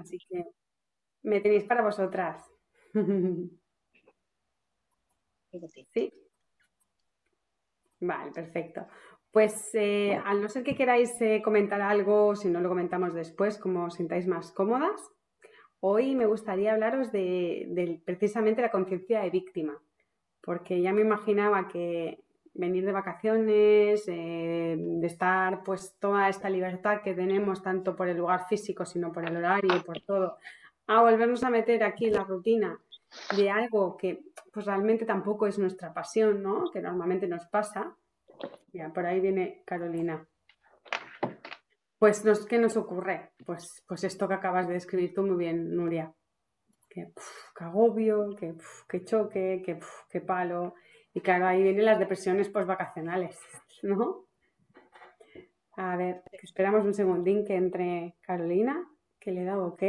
Así que me tenéis para vosotras. ¿Sí? Vale, perfecto. Pues eh, al no ser que queráis eh, comentar algo, si no lo comentamos después, como os sintáis más cómodas, hoy me gustaría hablaros de, precisamente la conciencia de víctima, porque ya me imaginaba que venir de vacaciones, eh, de estar pues toda esta libertad que tenemos tanto por el lugar físico, sino por el horario y por todo, a volvernos a meter aquí en la rutina de algo que pues realmente tampoco es nuestra pasión, ¿no? Que normalmente nos pasa, ya, por ahí viene Carolina. Pues, ¿qué nos ocurre? Pues, pues esto que acabas de describir tú muy bien, Nuria. Que, agobio, que, choque, que, palo. Y claro, ahí vienen las depresiones postvacacionales, ¿no? A ver, esperamos un segundín que entre Carolina, que le da OK.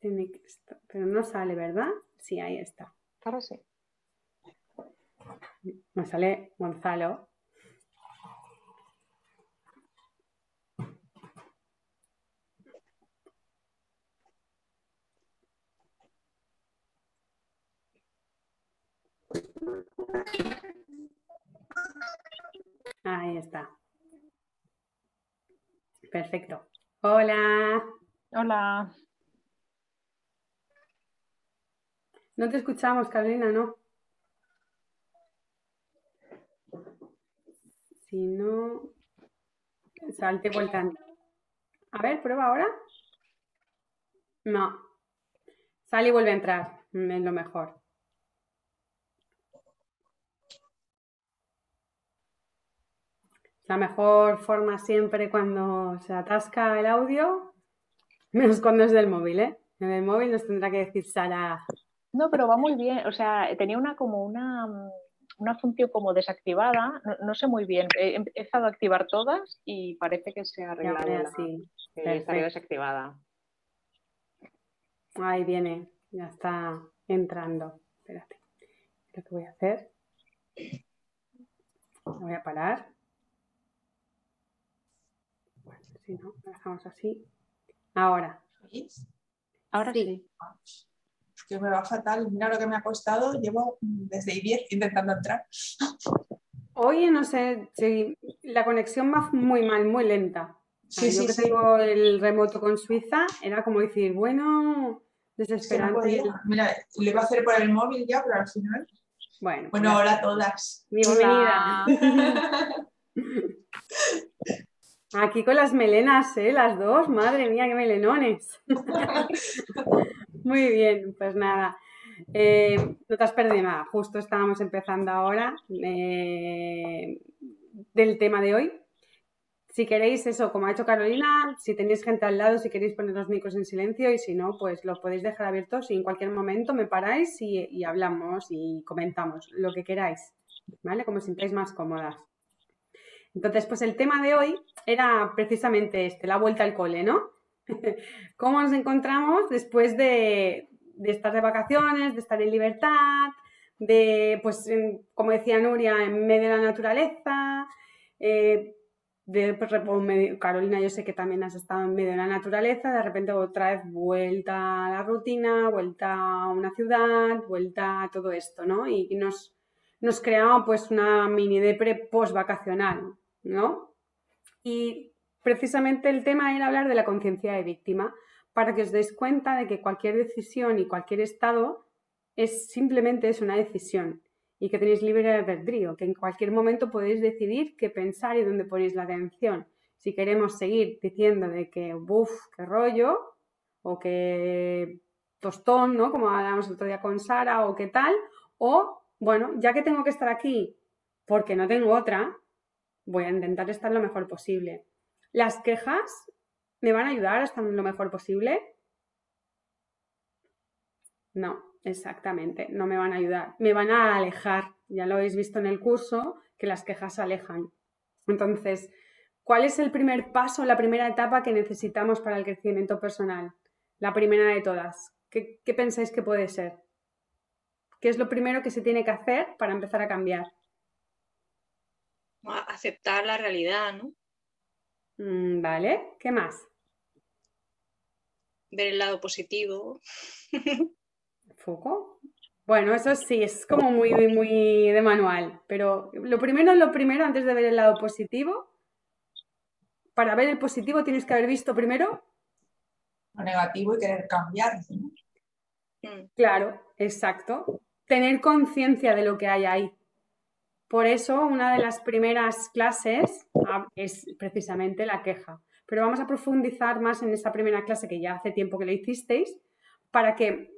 Tiene que pero no sale, ¿verdad? Sí, ahí está. Ahora sí. Me sale Gonzalo. Ahí está. Perfecto. Hola. Hola. No te escuchamos, Carolina, ¿no? Si no, salte voltando. A ver, prueba ahora. No. Sale y vuelve a entrar. Es lo mejor. La mejor forma siempre cuando se atasca el audio, menos cuando es del móvil, ¿eh? En el móvil nos tendrá que decir Sara. No, pero va muy bien. O sea, tenía una como una, una función como desactivada. No, sé muy bien. He empezado a activar todas y parece que se ha arreglado. Sí, estaría desactivada. Ahí viene, ya está entrando. Espérate. Lo que voy a hacer. voy a parar. Si no, lo dejamos así. Ahora. Ahora sí. Que me va fatal. Mira lo que me ha costado. Llevo desde I10 intentando entrar. Oye, no sé, si la conexión va muy mal, muy lenta. Sí, yo que tengo el remoto con Suiza, era como decir, bueno, desesperante. Mira, le iba a hacer por el móvil ya, pero al final. Bueno, bueno pues hola a todas. Bienvenida. Aquí con las melenas, ¿eh? Las dos, madre mía, qué melenones. Muy bien, pues nada. Eh, no te has perdido nada, justo estábamos empezando ahora eh, del tema de hoy. Si queréis eso, como ha hecho Carolina, si tenéis gente al lado, si queréis poner los micros en silencio y si no, pues lo podéis dejar abiertos y en cualquier momento me paráis y, y hablamos y comentamos lo que queráis, ¿vale? Como sintáis más cómodas. Entonces, pues el tema de hoy era precisamente este, la vuelta al cole, ¿no? ¿Cómo nos encontramos después de, estar de vacaciones, de estar en libertad, de, pues, como decía Nuria, en medio de la naturaleza? Eh, de, pues, Carolina, yo sé que también has estado en medio de la naturaleza, de repente otra vez vuelta a la rutina, vuelta a una ciudad, vuelta a todo esto, ¿no? Y, nos, nos creaba pues una mini depre post-vacacional, ¿no? Y precisamente el tema era hablar de la conciencia de víctima, para que os deis cuenta de que cualquier decisión y cualquier estado es simplemente es una decisión y que tenéis libre albedrío, que en cualquier momento podéis decidir qué pensar y dónde ponéis la atención. Si queremos seguir diciendo de que, uff, qué rollo, o que tostón, ¿no? Como hablábamos el otro día con Sara, o qué tal, o, bueno, ya que tengo que estar aquí porque no tengo otra, voy a intentar estar lo mejor posible. ¿Las quejas me van a ayudar a estar lo mejor posible? No, exactamente, no me van a ayudar, me van a alejar. Ya lo habéis visto en el curso, que las quejas alejan. Entonces, ¿cuál es el primer paso, la primera etapa que necesitamos para el crecimiento personal? La primera de todas. ¿Qué, qué pensáis que puede ser? ¿Qué es lo primero que se tiene que hacer para empezar a cambiar? Aceptar la realidad, ¿no? Mm, vale, ¿qué más? ver el lado positivo. ¿Foco? Bueno, eso sí, es como muy, muy de manual, pero lo primero, lo primero, antes de ver el lado positivo, para ver el positivo tienes que haber visto primero lo negativo y querer cambiar. Mm. Claro, exacto. Tener conciencia de lo que hay ahí. Por eso, una de las primeras clases ah, es precisamente la queja. Pero vamos a profundizar más en esa primera clase que ya hace tiempo que la hicisteis, para que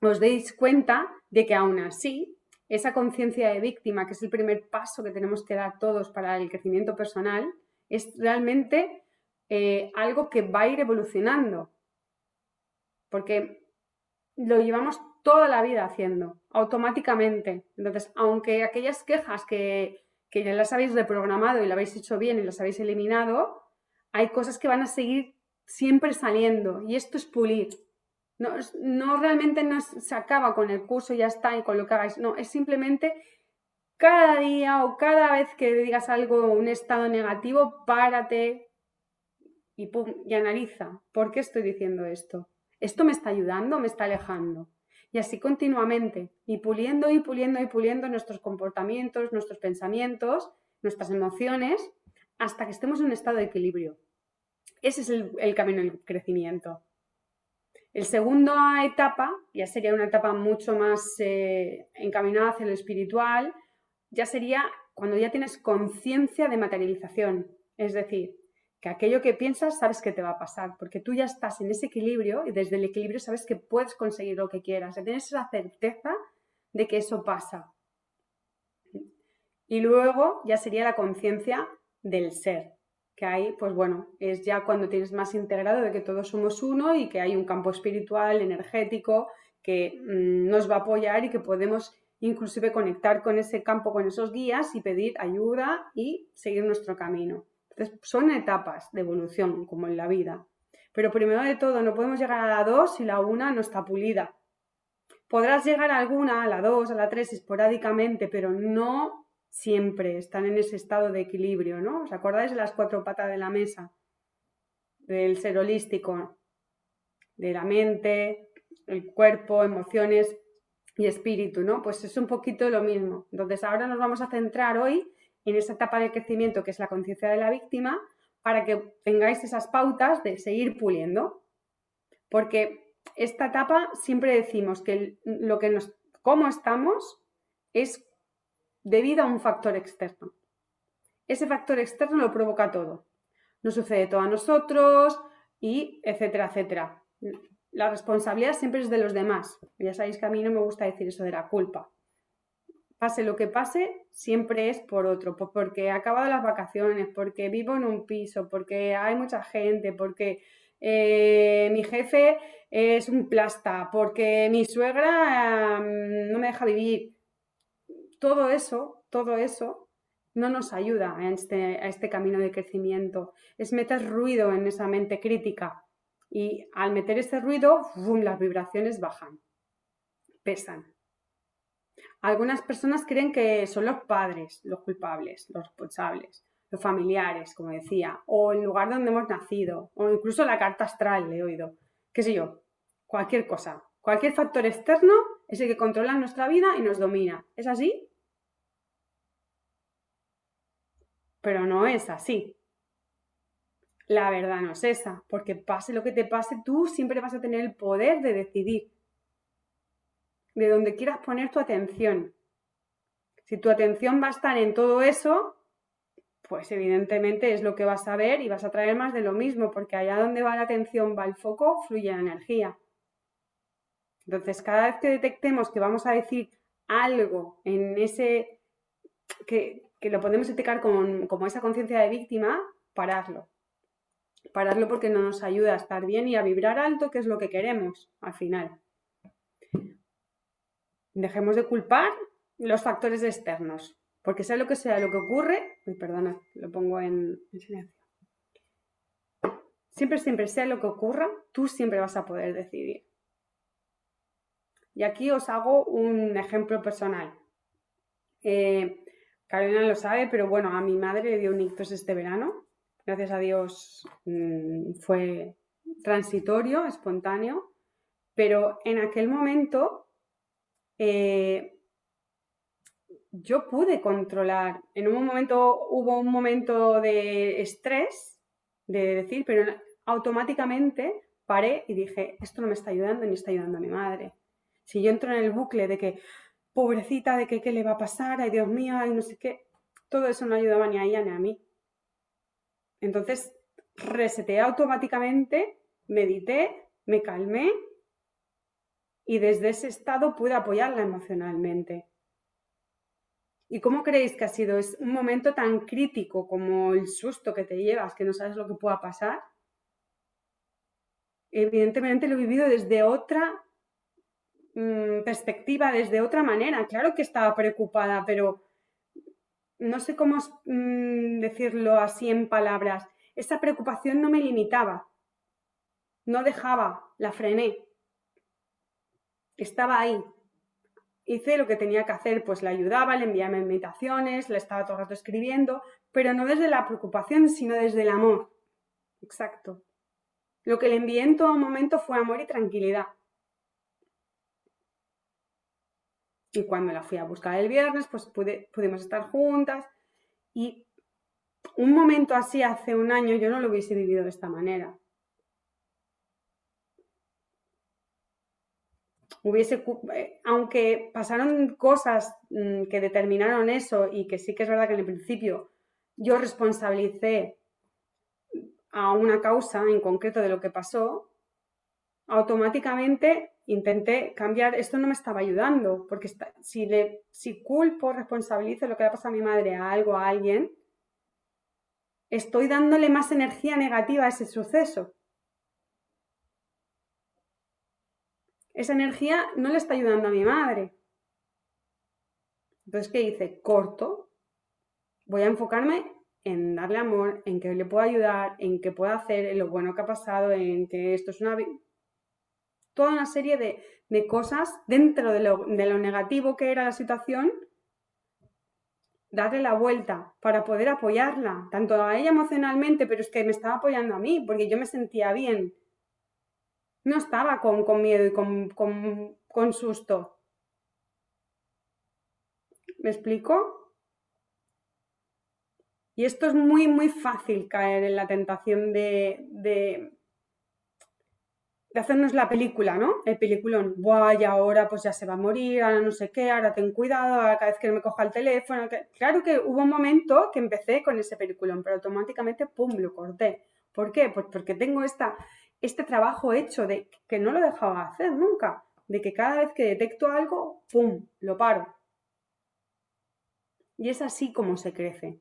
os deis cuenta de que aún así, esa conciencia de víctima, que es el primer paso que tenemos que dar todos para el crecimiento personal, es realmente eh, algo que va a ir evolucionando. Porque lo llevamos toda la vida haciendo, automáticamente. Entonces, aunque aquellas quejas que, que ya las habéis reprogramado y las habéis hecho bien y las habéis eliminado, hay cosas que van a seguir siempre saliendo. Y esto es pulir. No, no realmente no se acaba con el curso ya está y con lo que hagáis. No, es simplemente cada día o cada vez que digas algo, un estado negativo, párate y, y analiza. ¿Por qué estoy diciendo esto? ¿Esto me está ayudando me está alejando? Y así continuamente, y puliendo y puliendo y puliendo nuestros comportamientos, nuestros pensamientos, nuestras emociones, hasta que estemos en un estado de equilibrio. Ese es el, camino del crecimiento. El segunda etapa ya sería una etapa mucho más eh, encaminada hacia lo espiritual, ya sería cuando ya tienes conciencia de materialización, es decir, que aquello que piensas sabes que te va a pasar, porque tú ya estás en ese equilibrio y desde el equilibrio sabes que puedes conseguir lo que quieras, tienes esa certeza de que eso pasa. Y luego ya sería la conciencia del ser, que ahí, pues bueno, es ya cuando tienes más integrado de que todos somos uno y que hay un campo espiritual, energético, que mm, nos va a apoyar y que podemos inclusive conectar con ese campo, con esos guías y pedir ayuda y seguir nuestro camino. Son etapas de evolución, como en la vida. Pero primero de todo, no podemos llegar a la 2 si la 1 no está pulida. Podrás llegar a alguna, a la 2, a la 3 esporádicamente, pero no siempre están en ese estado de equilibrio, ¿no? ¿Os acordáis de las cuatro patas de la mesa? Del ser holístico, de la mente, el cuerpo, emociones y espíritu, ¿no? Pues es un poquito lo mismo. Entonces, ahora nos vamos a centrar hoy en esa etapa de crecimiento que es la conciencia de la víctima para que tengáis esas pautas de seguir puliendo. Porque esta etapa siempre decimos que lo que nos, cómo estamos es debido a un factor externo. Ese factor externo lo provoca todo. Nos sucede todo a nosotros y etcétera, etcétera. La responsabilidad siempre es de los demás. Ya sabéis que a mí no me gusta decir eso de la culpa pase lo que pase, siempre es por otro, pues porque he acabado las vacaciones, porque vivo en un piso, porque hay mucha gente, porque eh, mi jefe es un plasta, porque mi suegra mm, no me deja vivir. Todo eso, todo eso no nos ayuda a este, a este camino de crecimiento. Es meter ruido en esa mente crítica. Y al meter ese ruido, las vibraciones bajan, pesan. Algunas personas creen que son los padres los culpables, los responsables, los familiares, como decía, o el lugar donde hemos nacido, o incluso la carta astral, le he oído, qué sé yo, cualquier cosa. Cualquier factor externo es el que controla nuestra vida y nos domina. ¿Es así? Pero no es así. La verdad no es esa, porque pase lo que te pase, tú siempre vas a tener el poder de decidir de donde quieras poner tu atención. Si tu atención va a estar en todo eso, pues evidentemente es lo que vas a ver y vas a traer más de lo mismo, porque allá donde va la atención, va el foco, fluye la energía. Entonces, cada vez que detectemos que vamos a decir algo en ese, que, lo podemos detectar como, como esa conciencia de víctima, pararlo. Pararlo porque no nos ayuda a estar bien y a vibrar alto, que es lo que queremos al final. Dejemos de culpar los factores externos, porque sea lo que sea lo que ocurre, uy, perdona, lo pongo en, silencio. Siempre, siempre sea lo que ocurra, tú siempre vas a poder decidir. Y aquí os hago un ejemplo personal. Eh, Carolina lo sabe, pero bueno, a mi madre le dio un ictus este verano. Gracias a Dios mm, fue transitorio, espontáneo, pero en aquel momento eh, yo pude controlar. En un momento hubo un momento de estrés, de decir, pero automáticamente paré y dije, esto no me está ayudando ni está ayudando a mi madre. Si yo entro en el bucle de que, pobrecita, de que qué le va a pasar, ay Dios mío, ay no sé qué, todo eso no ayudaba ni a ella ni a mí. Entonces, reseteé automáticamente, medité, me calmé y desde ese estado pude apoyarla emocionalmente. ¿Y cómo creéis que ha sido? ¿Es un momento tan crítico como el susto que te llevas, que no sabes lo que pueda pasar? Evidentemente lo he vivido desde otra mm, perspectiva, desde otra manera. Claro que estaba preocupada, pero no sé cómo mm, decirlo así en palabras. Esa preocupación no me limitaba, no dejaba, la frené. Estaba ahí, hice lo que tenía que hacer, pues le ayudaba, le enviaba invitaciones, le estaba todo el rato escribiendo, pero no desde la preocupación, sino desde el amor. Exacto. Lo que le envié en todo momento fue amor y tranquilidad. Y cuando la fui a buscar el viernes, pues pudimos estar juntas. Y un momento así hace un año yo no lo hubiese vivido de esta manera. Hubiese, eh, aunque pasaron cosas mm, que determinaron eso y que sí que es verdad que en el principio yo responsabilicé a una causa en concreto de lo que pasó, automáticamente intenté cambiar, esto no me estaba ayudando, porque si, le, si culpo, responsabilizo lo que le ha pasado a mi madre a algo, a alguien, estoy dándole más energía negativa a ese suceso. Esa energía no le está ayudando a mi madre. Entonces, ¿qué hice? Corto. Voy a enfocarme en darle amor, en que le puedo ayudar, en que pueda hacer, en lo bueno que ha pasado, en que esto es una... Toda una serie de, cosas dentro de lo, de lo negativo que era la situación, darle la vuelta para poder apoyarla, tanto a ella emocionalmente, pero es que me estaba apoyando a mí, porque yo me sentía bien no estaba con, miedo y con, susto. ¿Me explico? Y esto es muy, muy fácil caer en la tentación de, de, hacernos la película, ¿no? El peliculón. Buah, y ahora pues ya se va a morir, ahora no sé qué, ahora ten cuidado, cada vez que me coja el teléfono. Claro que hubo un momento que empecé con ese peliculón, pero automáticamente, ¡pum!, lo corté. ¿Por qué? Pues porque tengo esta, este trabajo hecho de que no lo dejaba hacer nunca, de que cada vez que detecto algo, ¡pum!, lo paro. Y es así como se crece.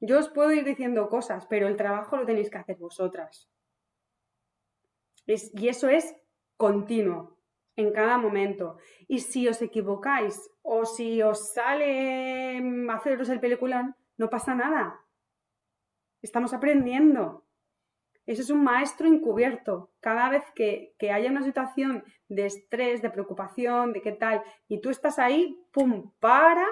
Yo os puedo ir diciendo cosas, pero el trabajo lo tenéis que hacer vosotras. y eso es continuo, en cada momento. Y si os equivocáis o si os sale haceros el peliculón, no pasa nada. Estamos aprendiendo. Eso es un maestro encubierto. Cada vez que, haya una situación de estrés, de preocupación, de qué tal, y tú estás ahí, ¡pum!, para.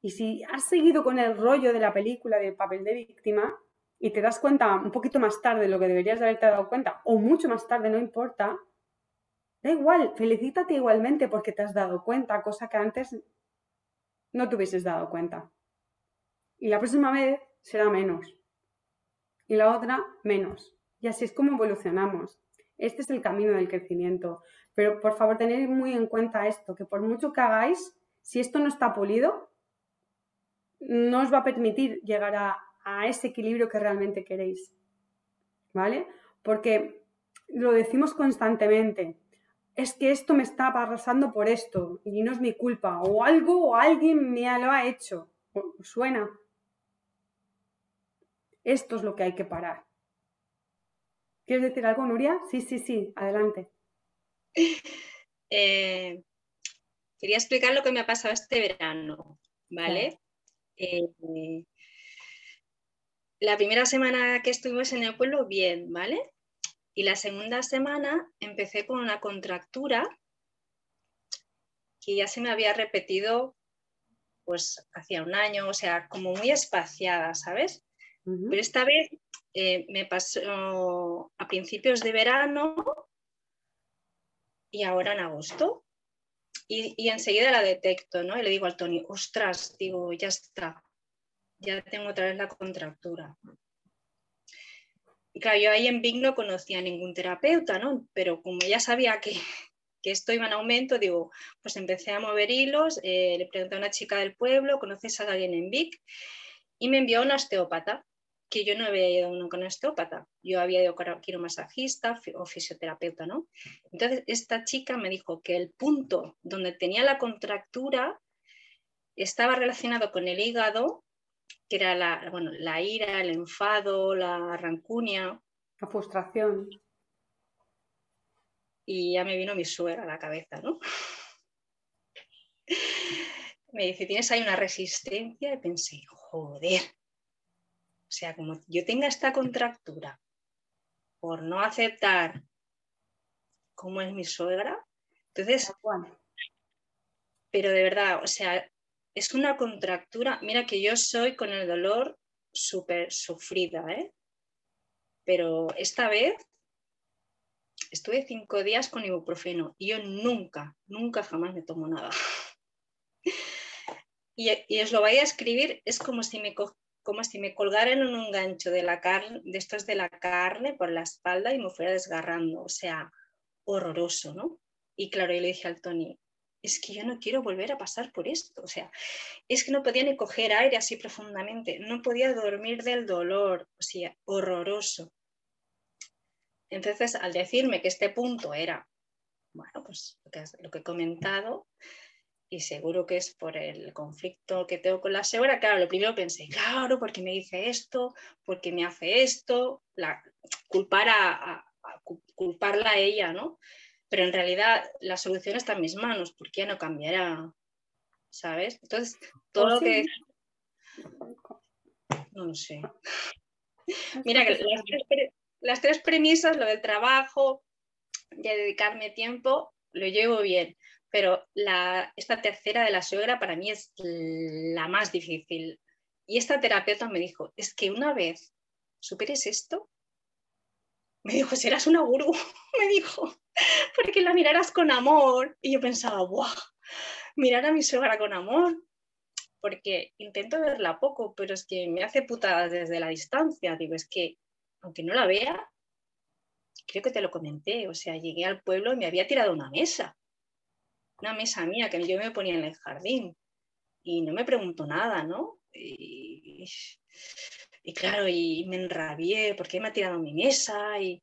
Y si has seguido con el rollo de la película del papel de víctima y te das cuenta un poquito más tarde de lo que deberías de haberte dado cuenta, o mucho más tarde, no importa, da igual, felicítate igualmente porque te has dado cuenta, cosa que antes no te hubieses dado cuenta. Y la próxima vez será menos y la otra menos. Y así es como evolucionamos. Este es el camino del crecimiento. Pero por favor, tened muy en cuenta esto, que por mucho que hagáis, si esto no está pulido, no os va a permitir llegar a, ese equilibrio que realmente queréis. ¿Vale? Porque lo decimos constantemente. Es que esto me está arrasando por esto y no es mi culpa. O algo o alguien me lo ha hecho. Suena. Esto es lo que hay que parar. ¿Quieres decir algo, Nuria? Sí, sí, sí, adelante. Eh, quería explicar lo que me ha pasado este verano, ¿vale? Eh, la primera semana que estuvimos en el pueblo, bien, ¿vale? Y la segunda semana empecé con una contractura que ya se me había repetido pues hacía un año, o sea, como muy espaciada, ¿sabes? Pero esta vez eh, me pasó a principios de verano y ahora en agosto. Y, enseguida la detecto, ¿no? Y le digo al Tony, ostras, digo, ya está, ya tengo otra vez la contractura. Y claro, yo ahí en Big no conocía a ningún terapeuta, ¿no? Pero como ya sabía que, que esto iba en aumento, digo, pues empecé a mover hilos, eh, le pregunté a una chica del pueblo, ¿conoces a alguien en Vic? Y me envió a una osteópata, que yo no había ido a una osteópata, yo había ido a quiromasajista o fisioterapeuta, ¿no? Entonces, esta chica me dijo que el punto donde tenía la contractura estaba relacionado con el hígado que era la, bueno, la ira, el enfado, la rancunia. La frustración. Y ya me vino mi suegra a la cabeza, ¿no? me dice, tienes ahí una resistencia y pensé, joder. O sea, como yo tenga esta contractura por no aceptar cómo es mi suegra, entonces, pero de verdad, o sea, es una contractura. Mira que yo soy con el dolor súper sufrida, ¿eh? Pero esta vez estuve cinco días con ibuprofeno y yo nunca, nunca jamás me tomo nada. y, os lo voy a escribir, es como si me, como si me colgaran en un gancho de la carne, estos de la carne por la espalda y me fuera desgarrando, o sea, horroroso, ¿no? Y claro, yo le dije al Tony, es que yo no quiero volver a pasar por esto. O sea, es que no podía ni coger aire así profundamente, no podía dormir del dolor, o sea, horroroso. Entonces, al decirme que este punto era, bueno, pues lo que, he comentado, y seguro que es por el conflicto que tengo con la segura, claro, lo primero pensé, claro, porque me dice esto, porque me hace esto, la, culpar a culparla a ella, ¿no? pero en realidad la solución está en mis manos, porque ya no cambiará, ¿sabes? Entonces, todo lo que... No lo sé. Mira, que las tres, premisas, lo del trabajo, de dedicarme tiempo, lo llevo bien, pero la, esta tercera de la suegra para mí es la más difícil. Y esta terapeuta me dijo, es que una vez superes esto, me dijo, serás una gurú, me dijo, porque la mirarás con amor. Y yo pensaba, ¡guau! Mirar a mi suegra con amor, porque intento verla poco, pero es que me hace putada desde la distancia. Digo, es que, aunque no la vea, creo que te lo comenté, o sea, llegué al pueblo y me había tirado una mesa, una mesa mía que yo me ponía en el jardín y no me preguntó nada, ¿no? Y, claro, y me enrabié porque me ha tirado mi mesa, y...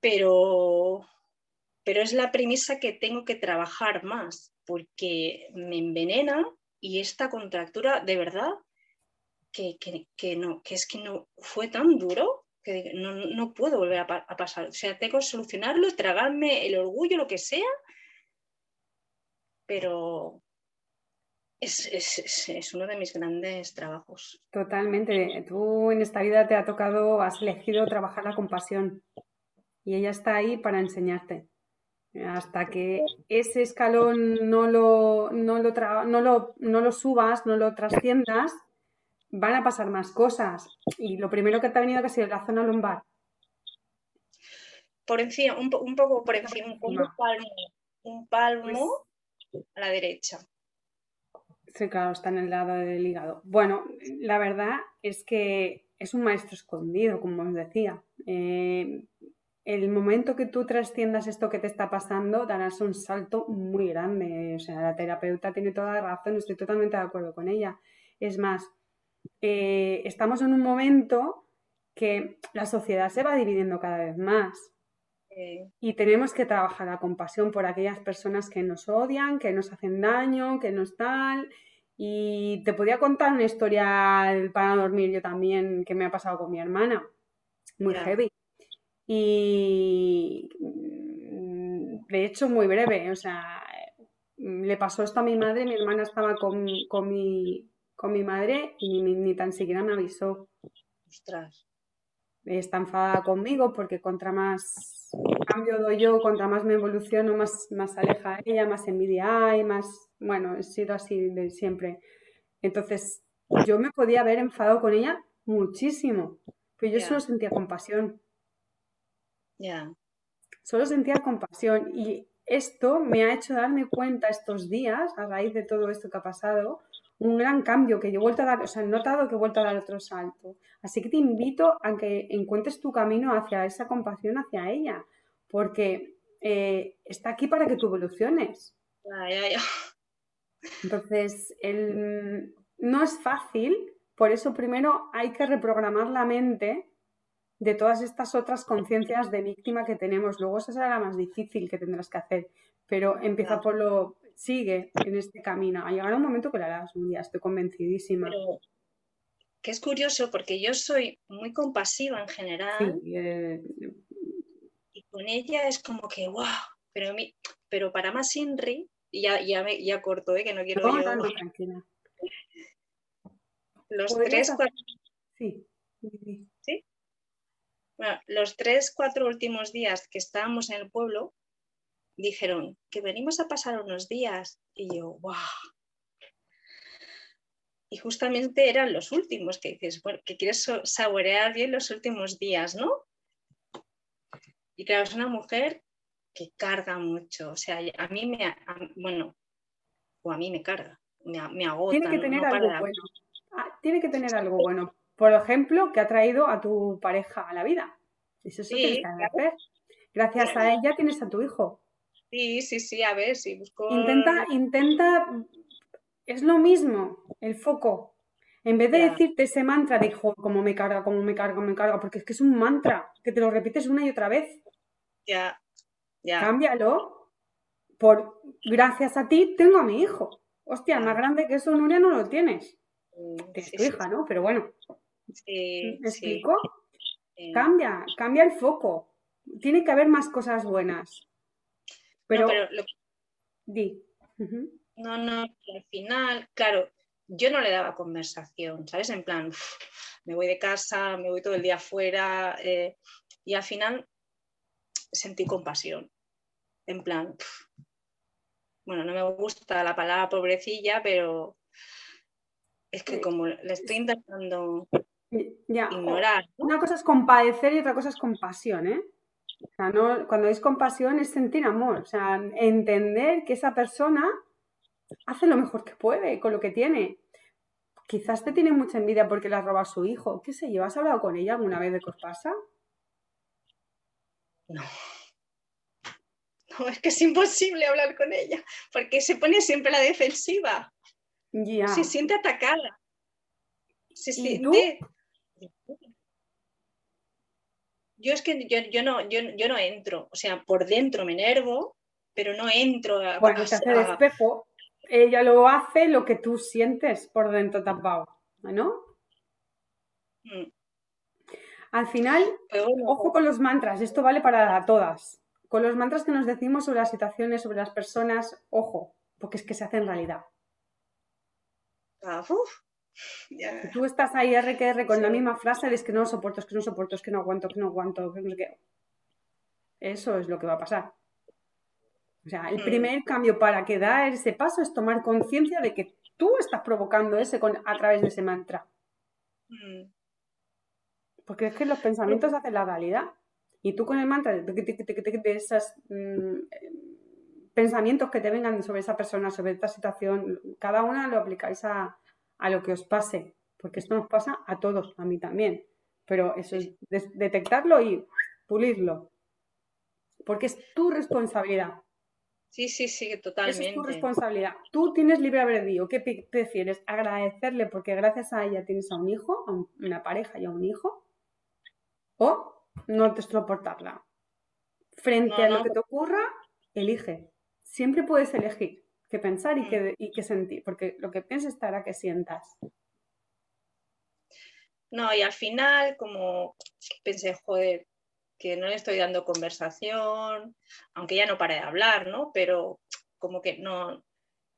pero, pero es la premisa que tengo que trabajar más porque me envenena y esta contractura de verdad que, no, que es que no fue tan duro que no, puedo volver a, a, pasar. O sea, tengo que solucionarlo, tragarme el orgullo, lo que sea, pero, es, uno de mis grandes trabajos. Totalmente. Tú en esta vida te ha tocado, has elegido trabajar la compasión y ella está ahí para enseñarte. Hasta que ese escalón no lo, no lo, no lo, no lo subas, no lo trasciendas, van a pasar más cosas. Y lo primero que te ha venido que ha sido la zona lumbar. Por encima, un, poco por encima, un, palmo, un palmo a la derecha. Sí, claro, está en el lado del hígado. Bueno, la verdad es que es un maestro escondido, como os decía. Eh, el momento que tú trasciendas esto que te está pasando, darás un salto muy grande. O sea, la terapeuta tiene toda la razón, estoy totalmente de acuerdo con ella. Es más, eh, estamos en un momento que la sociedad se va dividiendo cada vez más. Y tenemos que trabajar la compasión por aquellas personas que nos odian, que nos hacen daño, que nos tal. Y te podía contar una historia para dormir yo también que me ha pasado con mi hermana. Muy heavy. Y mm, de hecho muy breve. O sea, le pasó esto a mi madre, mi hermana estaba con, con, mi, con mi madre y ni, ni tan siquiera me avisó. Ostras está enfadada conmigo porque contra más cambio doy yo, contra más me evoluciono, más, más aleja ella, más envidia hay, más, bueno, he sido así de siempre. Entonces, yo me podía haber enfadado con ella muchísimo. Pero yo solo sentía compasión. Ya. Solo sentía compasión y esto me ha hecho darme cuenta estos días, a raíz de todo esto que ha pasado, un gran cambio que yo he vuelto a dar, o sea, he notado que he vuelto a dar otro salto. Así que te invito a que encuentres tu camino hacia esa compasión hacia ella, porque eh, está aquí para que tú evoluciones. Ya, ya, ya. Entonces, el- no es fácil, por eso primero hay que reprogramar la mente de todas estas otras conciencias de víctima que tenemos. Luego esa será la más difícil que tendrás que hacer, pero empieza por lo, sigue en este camino. A llegar un momento que lo harás un día, estoy convencidísima. Pero que es curioso porque yo soy muy compasiva en general Sí, eh, y con ella es como que, wow, pero, mi- pero para más Inri, ya, ya, me, ya corto, ¿eh? que no quiero yo- tranquila. los tres, hacer- cuatro, Sí, sí, sí. bueno, los tres, cuatro últimos días que estábamos en el pueblo, dijeron que venimos a pasar unos días y yo, wow. Y justamente eran los últimos que dices, bueno, que quieres saborear bien los últimos días, ¿no? Y claro, es una mujer que carga mucho, o sea, a mí me, a- bueno, o a mí me carga, me, me agota. Tiene que tener no algo bueno. Ah, tiene que tener algo bueno. Por ejemplo, que ha traído a tu pareja a la vida. Eso Sí, que. Gracias a ella tienes a tu hijo. Sí, sí, sí, a ver si busco. Intenta, intenta, es lo mismo, el foco. En vez de decirte ese mantra de, "Jo, cómo me carga, cómo me carga, me carga, porque es que es un mantra, que te lo repites una y otra vez. Ya, ya. Cámbialo. Por gracias a ti tengo a mi hijo. Hostia, más grande que eso, Nuria, no lo tienes. Mm, Tienes sí, hija, ¿no? Pero bueno, sí, ¿me explico? sí. Cambia, cambia el foco. Tiene que haber más cosas buenas. Pero, No, pero lo- di. No, no, al final, claro, yo no le daba conversación, ¿sabes? En plan, uf, me voy de casa, me voy todo el día afuera, eh, y al final sentí compasión. En plan, uf, bueno, no me gusta la palabra pobrecilla, pero es que como le estoy intentando Ya, ignorar, ¿no? Una cosa es compadecer y otra cosa es compasión, ¿eh? O sea, no, cuando es compasión es sentir amor, o sea, entender que esa persona hace lo mejor que puede con lo que tiene. Quizás te tiene mucha envidia porque le has robado a su hijo. ¿Qué sé yo? ¿Has hablado con ella alguna vez de qué os pasa? No. No, es que es imposible hablar con ella, porque se pone siempre a la defensiva, Ya. se siente atacada. Se ¿Y tú? Yo es que yo, yo no, yo, yo no entro, o sea, por dentro me enervo, pero no entro a, a- te hace de a- espejo. Ella lo hace lo que tú sientes por dentro tapado, ¿no? Mm, Al final, bueno, Ojo con los mantras, esto vale para todas. Con los mantras que nos decimos sobre las situaciones, sobre las personas, ojo, porque es que se hacen realidad. ah, uf, ya, tú estás ahí R que R con la misma frase, es que no soporto, es que no soporto, es que no aguanto, que no aguanto, que no sé qué. Eso es lo que va a pasar. O sea, el Mm. primer cambio para que dar ese paso es tomar conciencia de que tú estás provocando ese con, a través de ese mantra. mm, Porque es que los pensamientos hacen la realidad. Y tú con el mantra de, de esos mm, eh, pensamientos que te vengan sobre esa persona, sobre esta situación, cada una lo aplicáis a, a lo que os pase. Porque esto nos pasa a todos, a mí también. Pero eso es detectarlo y pulirlo. Porque es tu responsabilidad. Sí, sí, sí, Esa es tu totalmente. responsabilidad. Tú tienes libre albedrío. ¿Qué prefieres? ¿Agradecerle porque gracias a ella tienes a un hijo, a un- una pareja y a un hijo? ¿O no te soportarla? Frente No, a lo no. que te ocurra, elige. Siempre puedes elegir qué pensar y qué, y qué sentir, porque lo que pienses estará que sientas. No, y al final, como pensé, joder, que no le estoy dando conversación, aunque ya no para de hablar, ¿no? Pero como que no.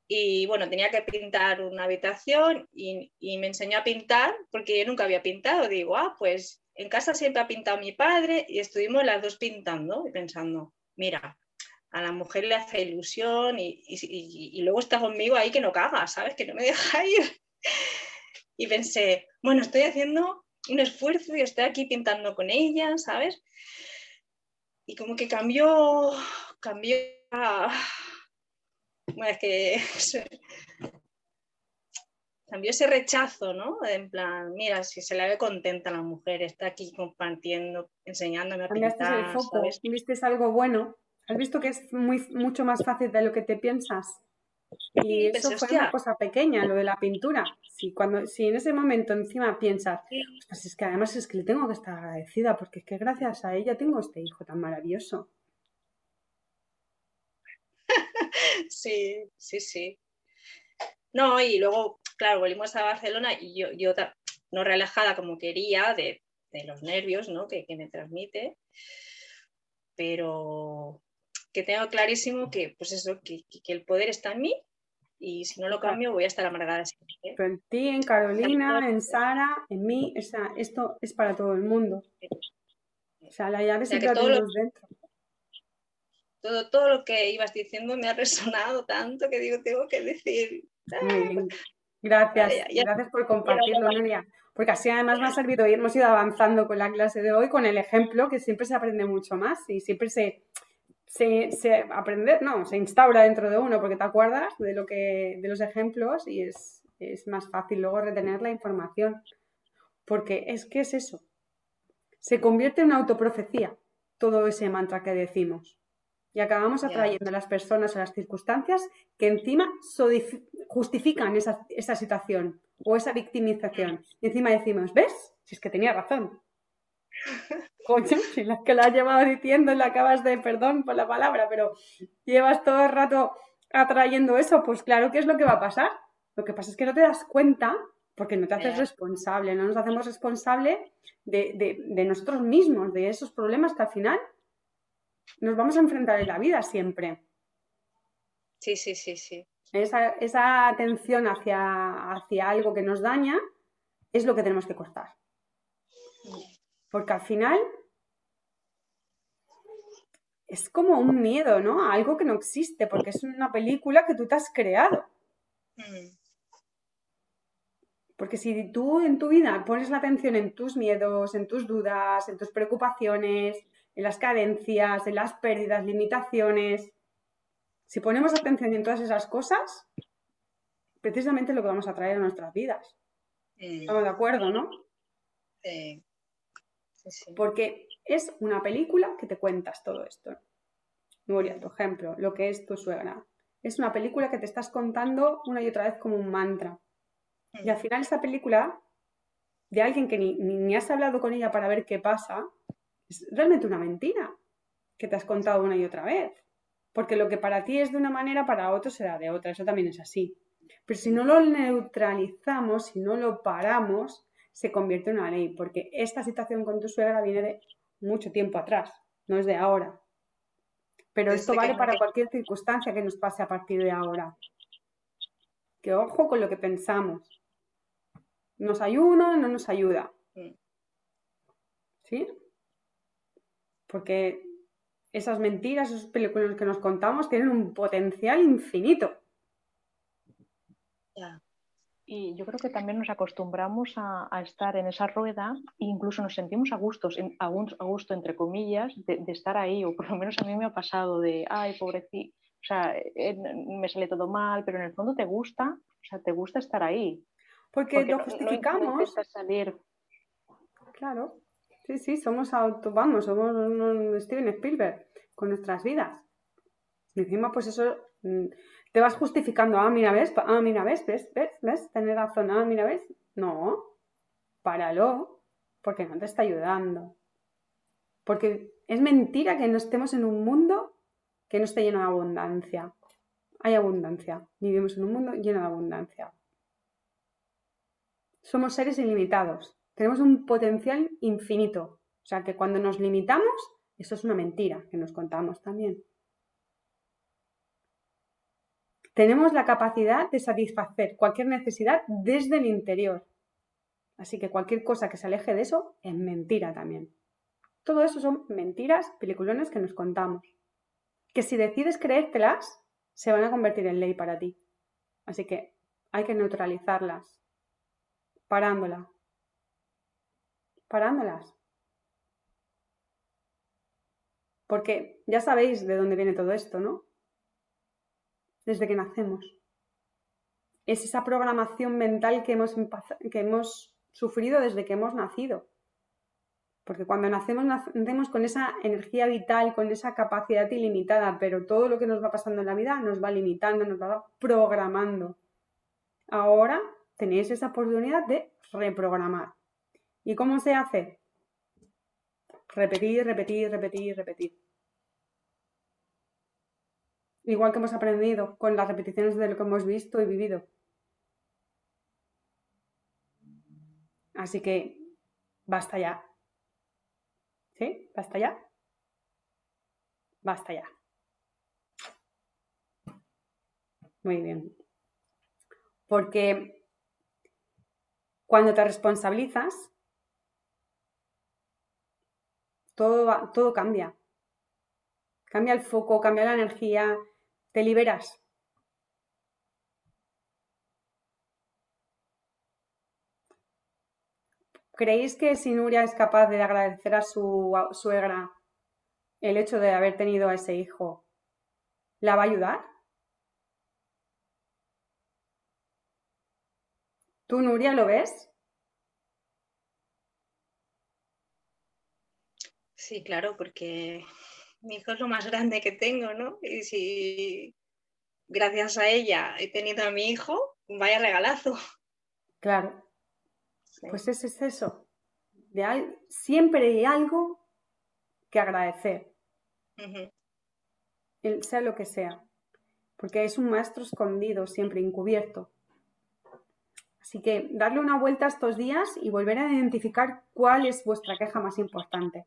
Y bueno, tenía que pintar una habitación y, y me enseñó a pintar porque yo nunca había pintado. Digo, ah, pues en casa siempre ha pintado mi padre y estuvimos las dos pintando y pensando, mira, a la mujer le hace ilusión y, y- y- y luego está conmigo ahí que no caga, ¿sabes? Que no me deja ir. Y pensé, bueno, estoy haciendo un esfuerzo y estoy aquí pintando con ella, ¿sabes? Y como que cambió, cambió, bueno, es que cambió ese rechazo, ¿no? En plan, mira, si se la ve contenta la mujer, está aquí compartiendo, enseñándome a pintar, el foco, viste algo bueno, has visto que es muy, mucho más fácil de lo que te piensas. Y eso fue una cosa pequeña, lo de la pintura. Si, cuando, si en ese momento encima piensas, pues es que además es que le tengo que estar agradecida, porque es que gracias a ella tengo este hijo tan maravilloso. Sí, sí, sí. No, y luego, claro, volvimos a Barcelona y yo, yo no relajada como quería de, los nervios ¿no? que, me transmite, pero que tengo clarísimo que, pues eso, que, el poder está en mí y si no lo cambio voy a estar amargada siempre. en ti, en Carolina, en Sara, en mí, o sea, esto es para todo el mundo. O sea, la llave se siempre la dentro. Todo, todo lo que ibas diciendo me ha resonado tanto que digo, tengo que decir. Gracias, gracias por compartirlo, Nuria. Porque así además me ha servido y hemos ido avanzando con la clase de hoy, con el ejemplo, que siempre se aprende mucho más y siempre se, se, se aprende, no, se instaura dentro de uno porque te acuerdas de lo que, de los ejemplos y es, es más fácil luego retener la información. Porque es que es eso. Se convierte en una autoprofecía todo ese mantra que decimos y acabamos atrayendo a las personas a las circunstancias que encima justifican esa, situación o esa victimización. Y encima decimos, ¿ves? Si es que tenía razón. Coño, si la que la has llevado diciendo la acabas de, perdón por la palabra, pero llevas todo el rato atrayendo eso, pues claro que es lo que va a pasar. Lo que pasa es que no te das cuenta porque no te haces responsable, no nos hacemos responsable de, de nosotros mismos, de esos problemas que al final nos vamos a enfrentar en la vida siempre. Sí, sí, sí, sí. Esa, atención hacia, hacia algo que nos daña es lo que tenemos que cortar. Porque al final es como un miedo, ¿no? A algo que no existe, porque es una película que tú te has creado. Mm. Porque si tú en tu vida pones la atención en tus miedos, en tus dudas, en tus preocupaciones, en las cadencias, en las pérdidas, limitaciones. Si ponemos atención en todas esas cosas, precisamente lo que vamos a traer a nuestras vidas. Estamos de acuerdo, ¿no? Sí. Porque es una película que te cuentas todo esto. Nuria, tu ejemplo, lo que es tu suegra. Es una película que te estás contando una y otra vez como un mantra. Y al final esa película, de alguien que ni, ni has hablado con ella para ver qué pasa, es realmente una mentira que te has contado una y otra vez. Porque lo que para ti es de una manera, para otro será de otra. Eso también es así. Pero si no lo neutralizamos, si no lo paramos, se convierte en una ley. Porque esta situación con tu suegra viene de mucho tiempo atrás, no es de ahora. Pero esto vale para cualquier circunstancia que nos pase a partir de ahora. Que ojo con lo que pensamos. ¿Nos ayuda o no nos ayuda? Mm. ¿Sí? porque esas mentiras, esos películas que nos contamos tienen un potencial infinito. Y yo creo que también nos acostumbramos a, estar en esa rueda e incluso nos sentimos a, gustos, a, gusto, entre comillas, de, estar ahí, o por lo menos a mí me ha pasado de, ay, pobrecito, o sea, eh, me sale todo mal, pero en el fondo te gusta, o sea, te gusta estar ahí. Porque, lo justificamos. salir. Claro. Sí, sí, somos auto, vamos, somos un Steven Spielberg con nuestras vidas. Y encima, pues eso, mm, te vas justificando, ah, mira, ves, ah, mira, ves, ves, ves, ves, tener razón, ah, mira, ves. No, páralo, porque no te está ayudando. Porque es mentira que no estemos en un mundo que no esté lleno de abundancia. Hay abundancia. Vivimos en un mundo lleno de abundancia. Somos seres ilimitados. Tenemos un potencial infinito. O sea que cuando nos limitamos, eso es una mentira que nos contamos también. Tenemos la capacidad de satisfacer cualquier necesidad desde el interior. Así que cualquier cosa que se aleje de eso es mentira también. Todo eso son mentiras, peliculones que nos contamos. Que si decides creértelas, se van a convertir en ley para ti. Así que hay que neutralizarlas, parándola, parándolas. Porque ya sabéis de dónde viene todo esto, ¿no? Desde que nacemos. Es esa programación mental que hemos, que hemos sufrido desde que hemos nacido. Porque cuando nacemos, nacemos con esa energía vital, con esa capacidad ilimitada, pero todo lo que nos va pasando en la vida nos va limitando, nos va programando. Ahora tenéis esa oportunidad de reprogramar. ¿Y cómo se hace? Repetir, repetir, repetir, repetir. Igual que hemos aprendido con las repeticiones de lo que hemos visto y vivido. Así que basta ya. ¿Sí? ¿Basta ya? Basta ya. Muy bien. Porque cuando te responsabilizas, todo, todo cambia. Cambia el foco, cambia la energía, te liberas. ¿Creéis que si Nuria es capaz de agradecer a su suegra el hecho de haber tenido a ese hijo, la va a ayudar? ¿Tú, Nuria, lo ves? Sí, claro, porque mi hijo es lo más grande que tengo, ¿no? Y si gracias a ella he tenido a mi hijo, vaya regalazo. Claro. Pues ese es eso. siempre hay algo que agradecer. sea lo que sea. Porque es un maestro escondido, siempre encubierto. Así que darle una vuelta estos días y volver a identificar cuál es vuestra queja más importante.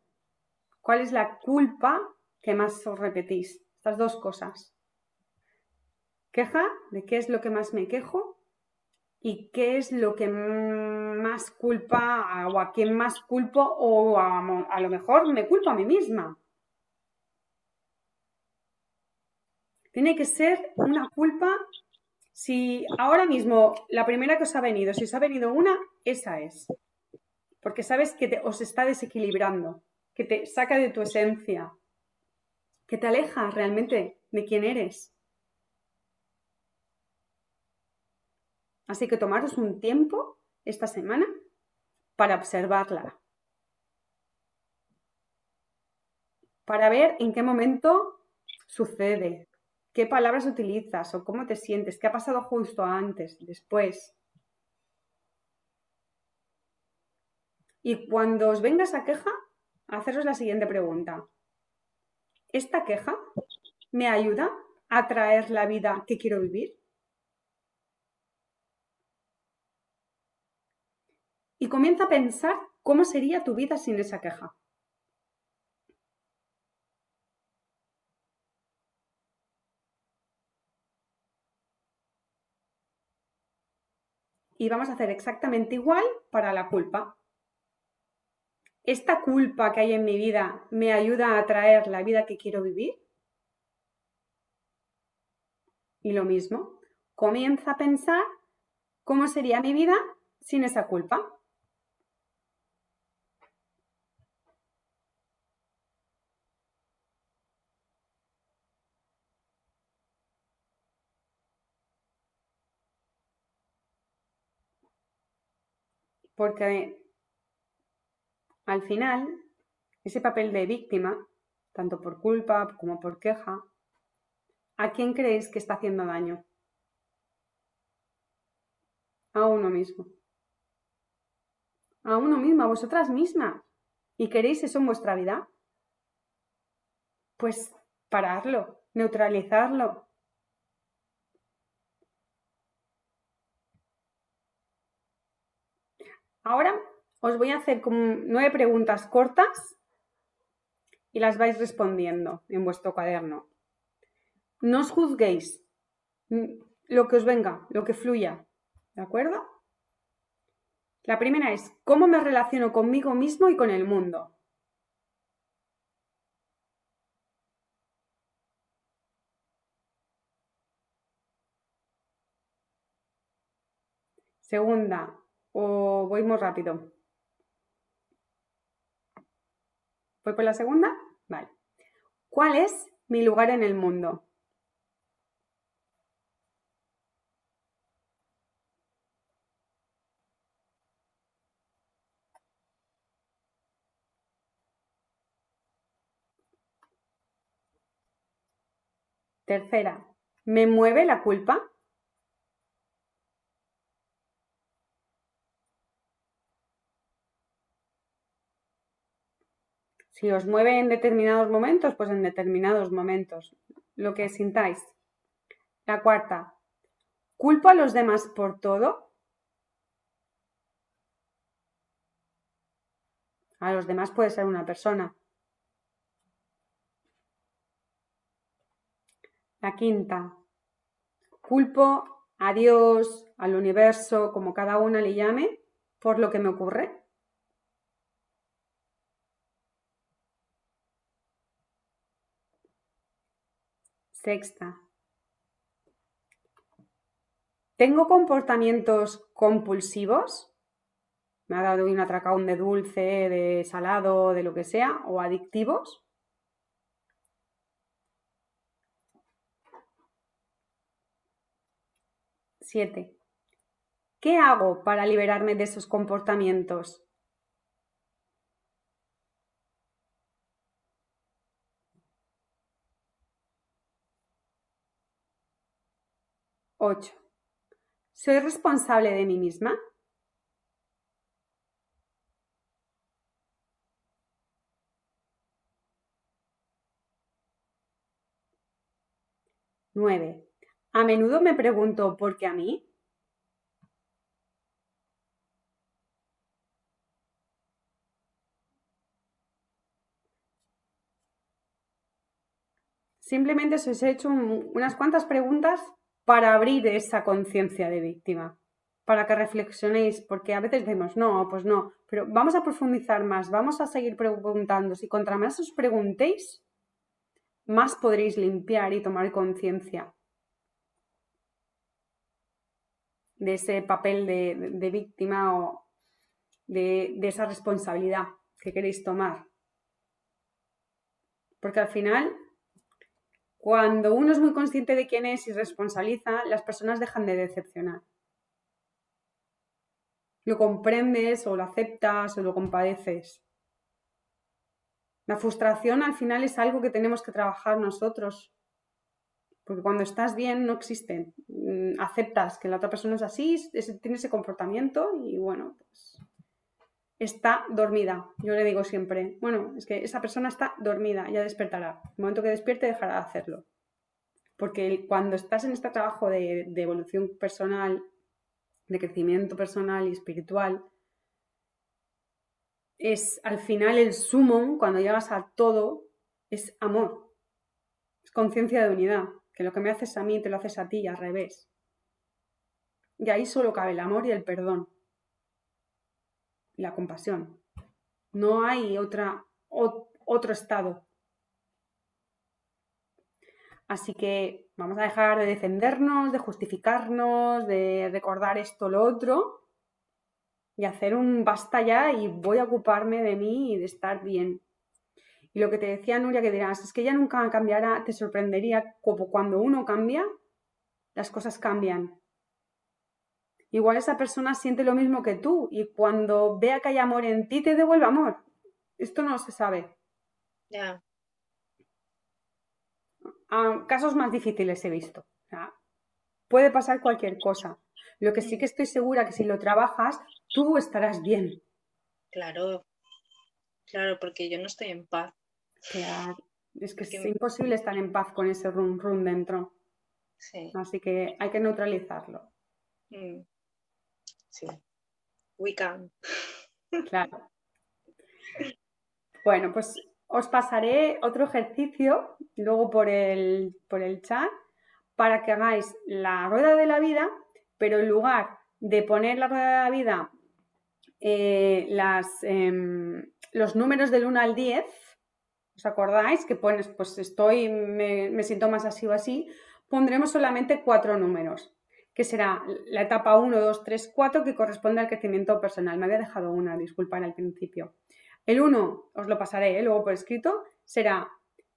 ¿Cuál es la culpa que más os repetís? Estas dos cosas. Queja de qué es lo que más me quejo y qué es lo que más culpa o a quién más culpo o a, a lo mejor me culpo a mí misma. Tiene que ser una culpa si ahora mismo la primera que os ha venido, si os ha venido una, esa es. Porque sabes que os está desequilibrando que te saca de tu esencia, que te aleja realmente de quién eres. Así que tomaros un tiempo esta semana para observarla, para ver en qué momento sucede, qué palabras utilizas o cómo te sientes, qué ha pasado justo antes, después. Y cuando os venga esa queja, haceros la siguiente pregunta. ¿Esta queja me ayuda a traer la vida que quiero vivir? Y comienza a pensar cómo sería tu vida sin esa queja. Y vamos a hacer exactamente igual para la culpa. ¿Esta culpa que hay en mi vida me ayuda a atraer la vida que quiero vivir? Y lo mismo, comienza a pensar cómo sería mi vida sin esa culpa. Porque al final, ese papel de víctima, tanto por culpa como por queja, ¿a quién creéis que está haciendo daño? A uno mismo. A uno mismo, a vosotras mismas. ¿Y queréis eso en vuestra vida? Pues pararlo, neutralizarlo. Ahora os voy a hacer nueve preguntas cortas y las vais respondiendo en vuestro cuaderno. No os juzguéis mm, lo que os venga, lo que fluya, ¿de acuerdo? La primera es, ¿cómo me relaciono conmigo mismo y con el mundo? Segunda, o voy muy rápido. ¿Voy por la segunda? Vale. ¿Cuál es mi lugar en el mundo? Tercera, ¿me mueve la culpa? Si os mueve en determinados momentos, pues en determinados momentos, lo que sintáis. La cuarta, ¿culpo a los demás por todo? A los demás puede ser una persona. La quinta, culpo a Dios, al universo, como cada una le llame, por lo que me ocurre. Sexta. ¿Tengo comportamientos compulsivos? ¿Me ha dado un atracón de dulce, de salado, de lo que sea? ¿O adictivos? Siete. ¿Qué hago para liberarme de esos comportamientos? 8. ¿Soy responsable de mí misma? Nueve. A menudo me pregunto ¿por qué a mí? Simplemente os he hecho unas cuantas preguntas para abrir esa conciencia de víctima, para que reflexionéis, porque a veces decimos, no, pues no, pero vamos a profundizar más, vamos a seguir preguntando. Si contra más os preguntéis, más podréis limpiar y tomar conciencia de ese papel de, víctima o de esa responsabilidad que queréis tomar. Porque al final cuando uno es muy consciente de quién es y responsabiliza, las personas dejan de decepcionar. Lo comprendes o lo aceptas o lo compadeces. La frustración al final es algo que tenemos que trabajar nosotros. Porque cuando estás bien no existe. Mm, aceptas que la otra persona es así, tiene ese comportamiento y bueno, pues está dormida. Yo le digo siempre, bueno, es que esa persona está dormida, ya despertará. El momento que despierte dejará de hacerlo. Porque cuando estás en este trabajo de, evolución personal, de crecimiento personal y espiritual, es al final el sumo, cuando llegas a todo, es amor. Es conciencia de unidad, que lo que me haces a mí te lo haces a ti y al revés. Y ahí solo cabe el amor y el perdón la compasión. No hay otra, otro estado. Así que vamos a dejar de defendernos, de justificarnos, de recordar esto, lo otro, y hacer un basta ya y voy a ocuparme de mí y de estar bien. Y lo que te decía Nuria, que dirás, es que ella nunca cambiará, te sorprendería cuando uno cambia, las cosas cambian. Igual esa persona siente lo mismo que tú y cuando vea que hay amor en ti te devuelve amor. Esto no se sabe. Ya. casos más difíciles he visto. puede pasar cualquier cosa. Lo que sí que estoy segura que si lo trabajas, tú estarás bien. Claro, claro, porque yo no estoy en paz. Claro, es que es imposible estar en paz con ese rum rum dentro. Sí. Así que hay que neutralizarlo. Mm. Sí. We can. Claro. Bueno, pues os pasaré otro ejercicio luego por el, por el chat para que hagáis la rueda de la vida, pero en lugar de poner la rueda de la vida eh, las, em, los números del 1 al 10, ¿os acordáis? Que pones, pues estoy, me, me siento más así o así, pondremos solamente cuatro números que será la etapa 1, 2, 3, 4, que corresponde al crecimiento personal. Me había dejado una, disculpar al principio. El uno, os lo pasaré ¿eh? luego por escrito, será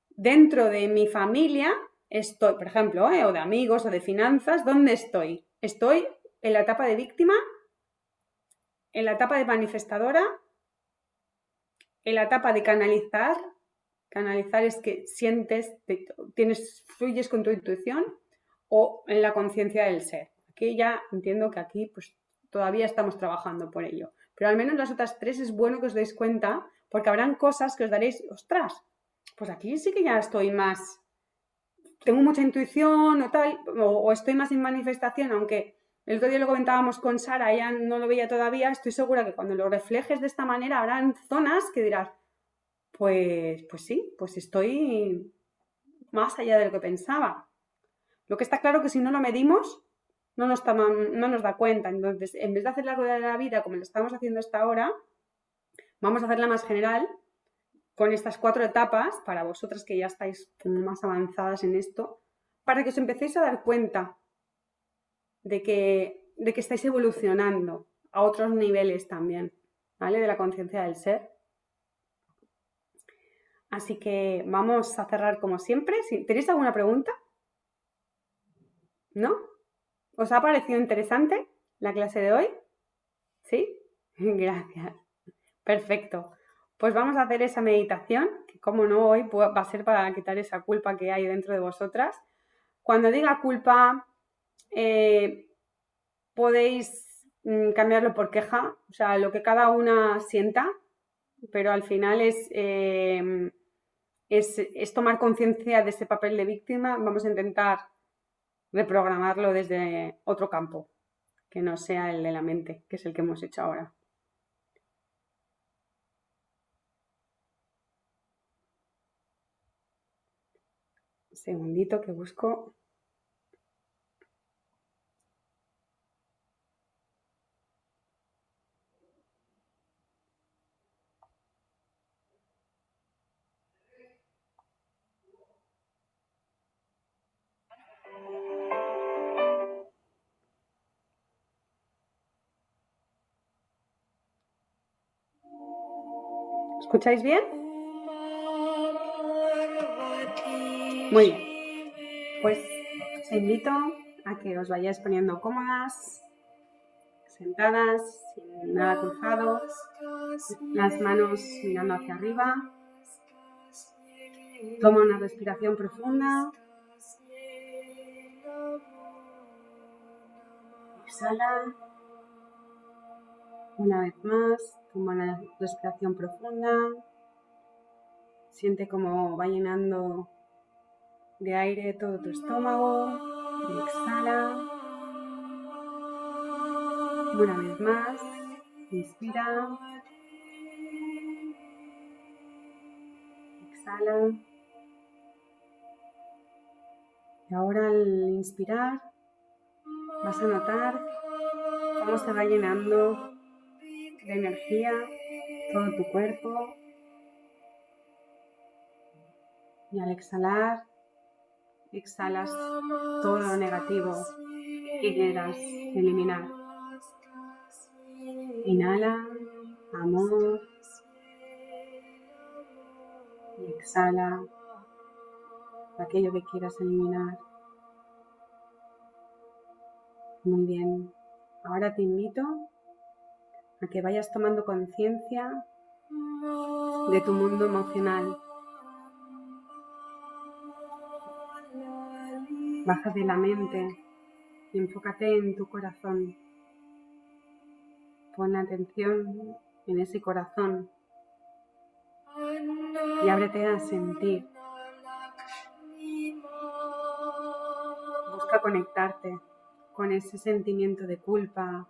dentro de mi familia, estoy, por ejemplo, ¿eh? o de amigos o de finanzas, ¿dónde estoy? Estoy en la etapa de víctima, en la etapa de manifestadora, en la etapa de canalizar. Canalizar es que sientes, tienes, fluyes con tu intuición o en la conciencia del ser. Aquí ya entiendo que aquí pues todavía estamos trabajando por ello. Pero al menos las otras tres es bueno que os deis cuenta porque habrán cosas que os daréis, ostras, pues aquí sí que ya estoy más, tengo mucha intuición o tal, o, estoy más en manifestación, aunque el otro día lo comentábamos con Sara, ella no lo veía todavía, estoy segura que cuando lo reflejes de esta manera habrán zonas que dirás, pues, pues sí, pues estoy más allá de lo que pensaba. Lo que está claro que si no lo medimos, no nos, no nos da cuenta. Entonces, en vez de hacer la rueda de la vida como lo estamos haciendo hasta ahora, vamos a hacerla más general con estas cuatro etapas, para vosotras que ya estáis más avanzadas en esto, para que os empecéis a dar cuenta de que, de que estáis evolucionando a otros niveles también, ¿vale? De la conciencia del ser. Así que vamos a cerrar como siempre. ¿Tenéis alguna pregunta? ¿No? ¿Os ha parecido interesante la clase de hoy? ¿Sí? Gracias. Perfecto. Pues vamos a hacer esa meditación, que como no hoy va a ser para quitar esa culpa que hay dentro de vosotras. Cuando diga culpa, eh, podéis mm, cambiarlo por queja, o sea, lo que cada una sienta, pero al final es, eh, es, es tomar conciencia de ese papel de víctima. Vamos a intentar reprogramarlo desde otro campo, que no sea el de la mente, que es el que hemos hecho ahora. segundito que busco. ¿Escucháis bien? Muy bien. Pues os invito a que os vayáis poniendo cómodas, sentadas, sin nada cruzado, las manos mirando hacia arriba. Toma una respiración profunda. Exhala. Una vez más, toma una respiración profunda. Siente cómo va llenando de aire todo tu estómago y exhala. Una vez más, inspira. Exhala. Y ahora al inspirar vas a notar cómo se va llenando de energía todo tu cuerpo. Y al exhalar exhalas todo lo negativo que quieras eliminar. Inhala, amor. Y exhala aquello que quieras eliminar. Muy bien. Ahora te invito a que vayas tomando conciencia de tu mundo emocional. Baja de la mente y enfócate en tu corazón. Pon atención en ese corazón y ábrete a sentir. Busca conectarte con ese sentimiento de culpa,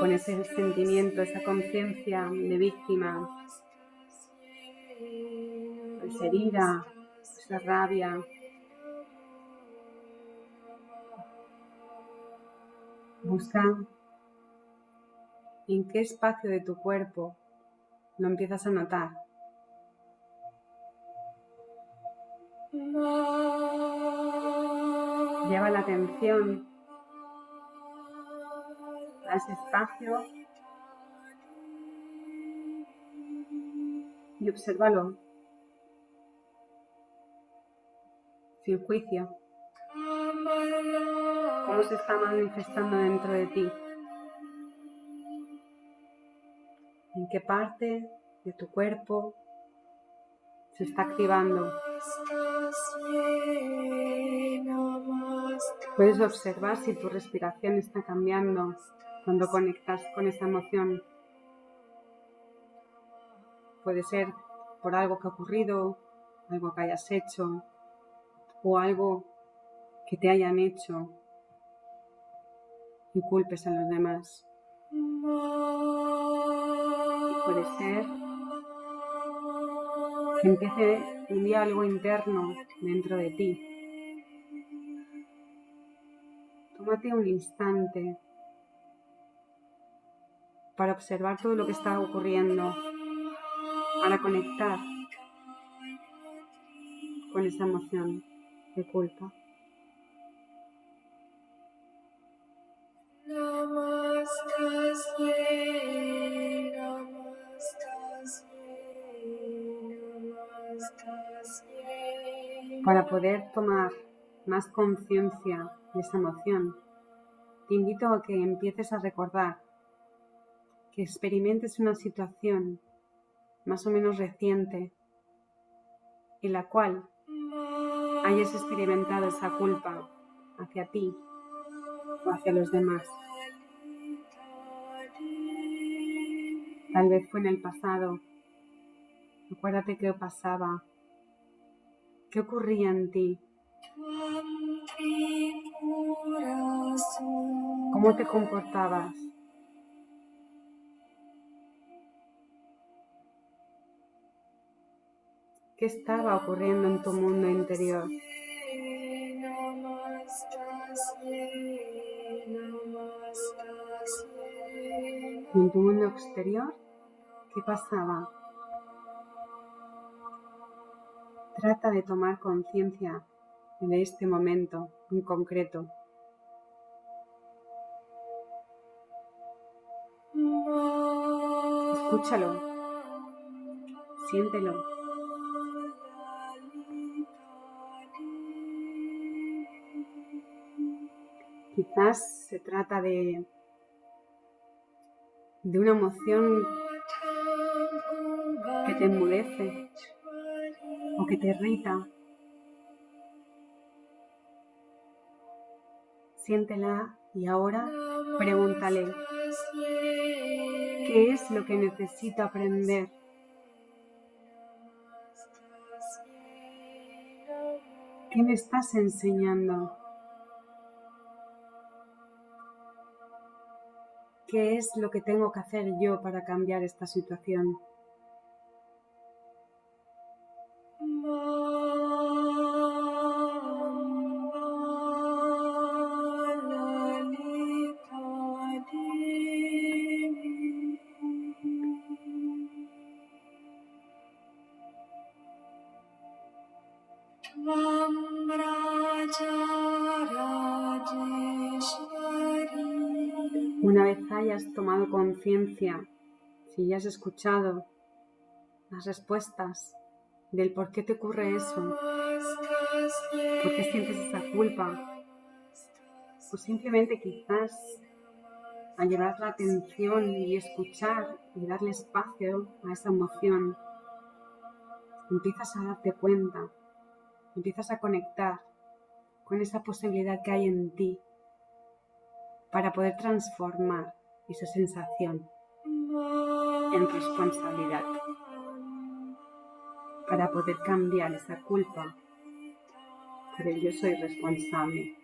con ese sentimiento, esa conciencia de víctima, esa herida, esa rabia. Busca en qué espacio de tu cuerpo lo empiezas a notar. Lleva la atención a ese espacio y obsérvalo sin juicio. Cómo se está manifestando dentro de ti. En qué parte de tu cuerpo se está activando. Puedes observar si tu respiración está cambiando cuando conectas con esa emoción. Puede ser por algo que ha ocurrido, algo que hayas hecho o algo que te hayan hecho y culpes a los demás. puede ser que empiece un diálogo interno dentro de ti. Tómate un instante para observar todo lo que está ocurriendo, para conectar con esa emoción de culpa. Para poder tomar más conciencia de esa emoción, te invito a que empieces a recordar, que experimentes una situación más o menos reciente en la cual hayas experimentado esa culpa hacia ti o hacia los demás. Tal vez fue en el pasado. Acuérdate qué pasaba, qué ocurría en ti, cómo te comportabas. ¿Qué estaba ocurriendo en tu mundo interior? en tu mundo exterior? ¿Qué pasaba? Trata de tomar conciencia de este momento en concreto. Escúchalo, siéntelo. Quizás se trata de, de una emoción que te enmudece o que te irrita. Siéntela y ahora pregúntale, ¿qué es lo que necesito aprender? ¿Qué me estás enseñando? ¿Qué es lo que tengo que hacer yo para cambiar esta situación? Hayas tomado conciencia, si ya has escuchado las respuestas del por qué te ocurre eso, por qué sientes esa culpa, o simplemente quizás a llevar la atención y escuchar y darle espacio a esa emoción, empiezas a darte cuenta, empiezas a conectar con esa posibilidad que hay en ti para poder transformar esa sensación en responsabilidad, para poder cambiar esa culpa por el yo soy responsable.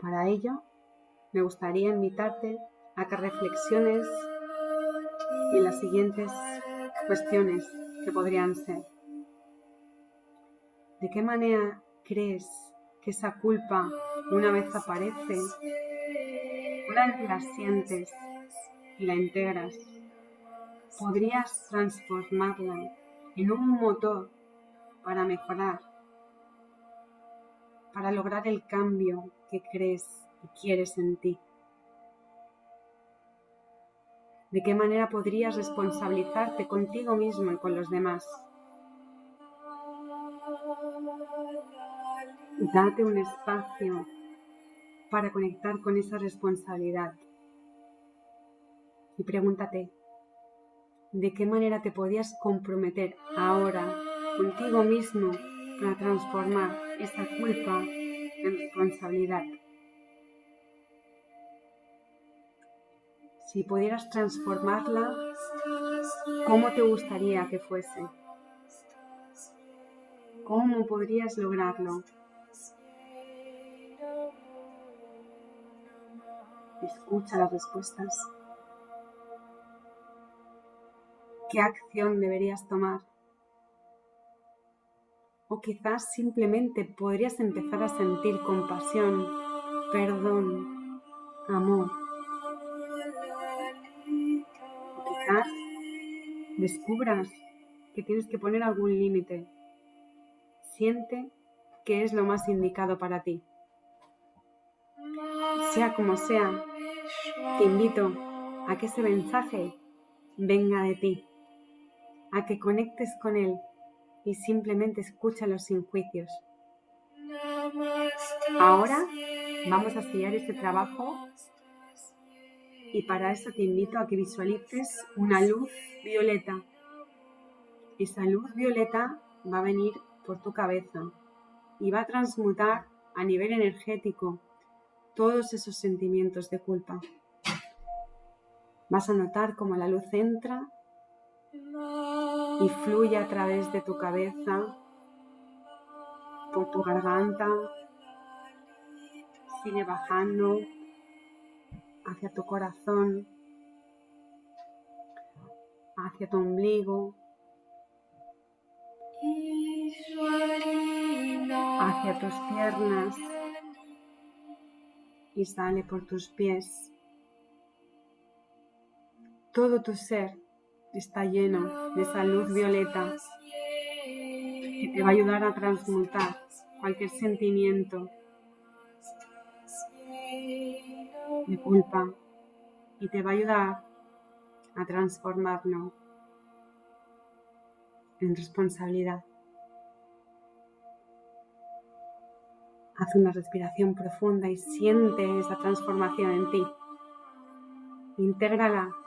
Para ello, me gustaría invitarte a que reflexiones en las siguientes cuestiones que podrían ser. ¿De qué manera crees que esa culpa una vez aparece, una vez la sientes y la integras, podrías transformarla en un motor para mejorar, para lograr el cambio que crees y quieres en ti. ¿De qué manera podrías responsabilizarte contigo mismo y con los demás? Date un espacio para conectar con esa responsabilidad. Y pregúntate, ¿de qué manera te podías comprometer ahora contigo mismo para transformar esa culpa en responsabilidad? Si pudieras transformarla, ¿cómo te gustaría que fuese? ¿Cómo podrías lograrlo? Escucha las respuestas. ¿Qué acción deberías tomar? O quizás simplemente podrías empezar a sentir compasión, perdón, amor. O quizás descubras que tienes que poner algún límite. Siente que es lo más indicado para ti. Sea como sea, te invito a que ese mensaje venga de ti, a que conectes con él y simplemente escúchalo sin juicios. Ahora vamos a sellar este trabajo y para eso te invito a que visualices una luz violeta. Esa luz violeta va a venir por tu cabeza y va a transmutar a nivel energético todos esos sentimientos de culpa. Vas a notar cómo la luz entra y fluye a través de tu cabeza, por tu garganta, sigue bajando hacia tu corazón, hacia tu ombligo, hacia tus piernas y sale por tus pies. Todo tu ser está lleno de esa luz violeta que te va a ayudar a transmutar cualquier sentimiento de culpa y te va a ayudar a transformarlo en responsabilidad. Haz una respiración profunda y siente esa transformación en ti. Intégrala.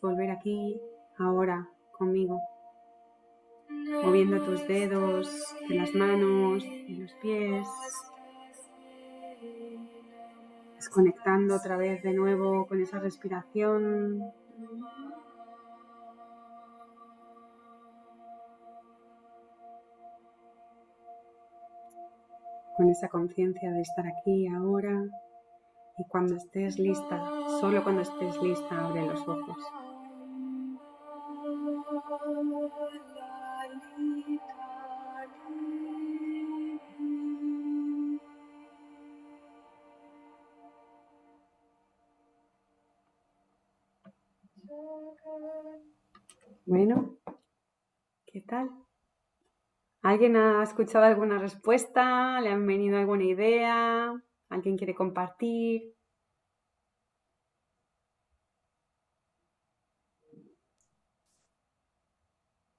Volver aquí, ahora, conmigo, moviendo tus dedos de las manos, y los pies, desconectando otra vez de nuevo con esa respiración. Con esa conciencia de estar aquí ahora y cuando estés lista, solo cuando estés lista, abre los ojos. Bueno, ¿qué tal? ¿Alguien ha escuchado alguna respuesta? ¿Le han venido alguna idea? ¿Alguien quiere compartir?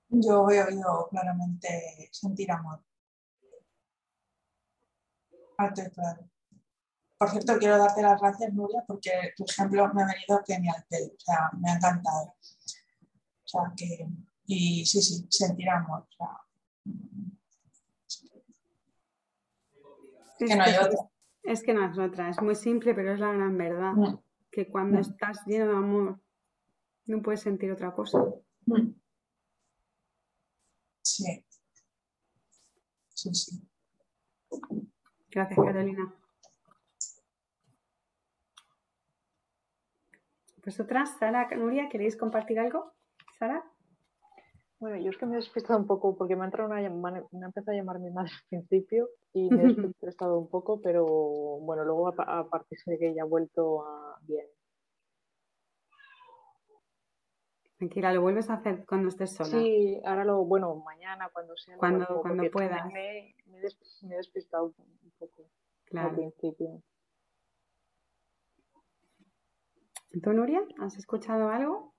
Yo he oído claramente sentir amor. Alto y claro. Por cierto, quiero darte las gracias, Nuria, porque tu ejemplo me ha venido genial, o sea, me ha encantado. O sea, que, y sí, sí, sentir amor. O sea, que no hay otra. Es que no es otra, es muy simple, pero es la gran verdad. Mm. Que cuando mm. estás lleno de amor, no puedes sentir otra cosa. Mm. Sí. Sí, sí. Gracias, Carolina. ¿Vosotras, Sara, Nuria, queréis compartir algo? Sara. Bueno, yo es que me he despistado un poco porque me ha entrado una llamada, me ha empezado a llamar mi madre al principio y me he despistado un poco, pero bueno, luego a, partir de que ya ha vuelto a bien. Tranquila, lo vuelves a hacer cuando estés sola. Sí, ahora lo, bueno, mañana cuando sea. Cuando, cuando puedas. Me, he despistado un poco al principio. ¿Tú, Nuria, has escuchado algo?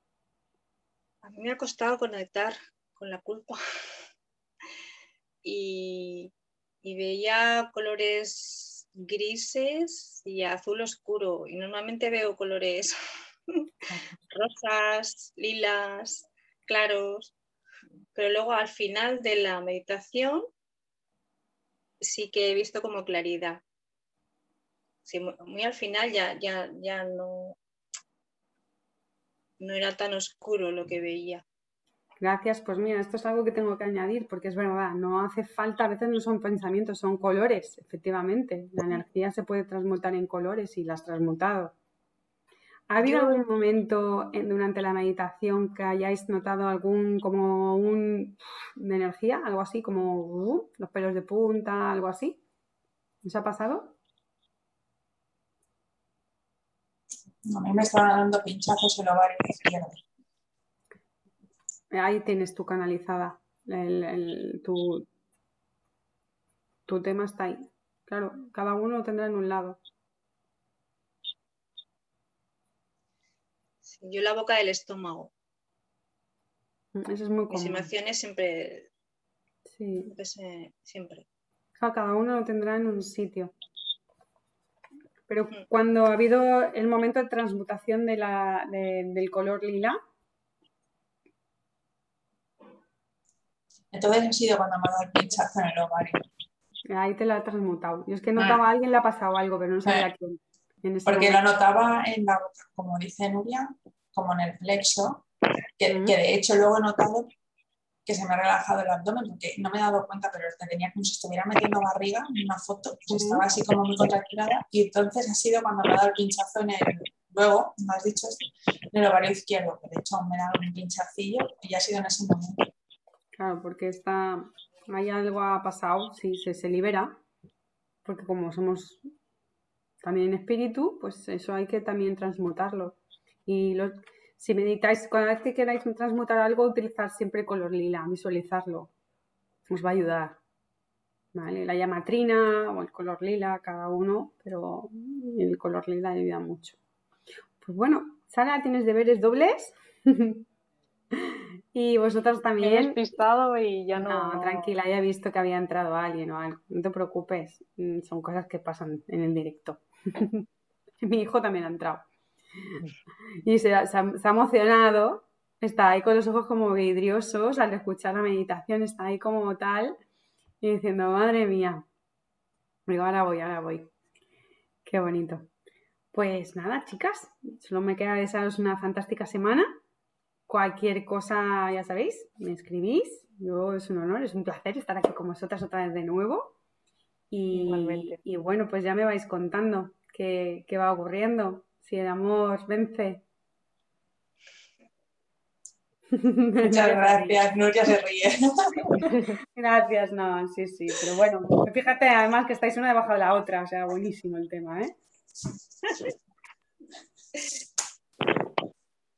A mí me ha costado conectar con la culpa. Y, veía colores grises y azul oscuro y normalmente veo colores rosas, lilas, claros, pero luego al final de la meditación sí que he visto como claridad. muy al final ya, ya, ya no, no era tan oscuro lo que veía. Gracias, pues mira, esto es algo que tengo que añadir porque es verdad, no hace falta, a veces no son pensamientos, son colores, efectivamente. La energía se puede transmutar en colores y las has transmutado. ¿Ha habido algún momento durante la meditación que hayáis notado algún como un de energía, algo así como uh, los pelos de punta, algo así? ¿Os ha pasado? A mí me estaban dando pinchazos en el ovario izquierdo. Ahí tienes tu canalizada. tu, tu tema está ahí. Claro, cada uno lo tendrá en un lado. yo la boca del estómago. Mm, eso es muy común. Mis emociones siempre. Sí. Siempre. cada uno lo tendrá en un sitio. Pero cuando ha habido el momento de transmutación de la, del color lila. Entonces ha sido cuando me ha dado el pinchazo en el ovario. Ahí te la ha transmutado. Yo es que notaba a alguien le ha pasado algo, pero no sabía a quién. Porque lo notaba en la boca, como dice Nuria, como en el flexo, que, que de hecho luego he notado que se me ha relajado el abdomen, porque no me he dado cuenta, pero tenía como si estuviera metiendo barriga en una foto, pues estaba así como muy contracturada, y entonces ha sido cuando me ha dado el pinchazo en el, luego, me has dicho, en el ovario izquierdo, que de hecho me ha dado un pinchacillo, y ha sido en ese momento. Claro, porque está, hay algo ha pasado, si se, se libera, porque como somos también espíritu, pues eso hay que también transmutarlo. Y los, si meditáis, cada vez que queráis transmutar algo, utilizar siempre color lila, visualizarlo. Os va a ayudar. ¿Vale? La llamatrina o el color lila, cada uno, pero el color lila ayuda mucho. Pues bueno, Sara, tienes deberes dobles. y vosotros también. he despistado y ya no... No, tranquila, ya he visto que había entrado alguien o algo. No te preocupes, mm, son cosas que pasan en el directo. Mi hijo también ha entrado. Y se, ha, emocionado, está ahí con los ojos como vidriosos al escuchar la meditación, está ahí como tal y diciendo, madre mía. Digo, ahora voy, ahora voy. Qué bonito. Pues nada, chicas, solo me queda desearos una fantástica semana. Cualquier cosa, ya sabéis, me escribís. Yo es un honor, es un placer estar aquí con vosotras otra vez de nuevo. Y, y bueno, pues ya me vais contando qué, qué va ocurriendo si el amor vence. Muchas gracias, Nuria se ríe. gracias, no, sí, sí, pero bueno, fíjate además que estáis una debajo de la otra, o sea, buenísimo el tema, ¿eh?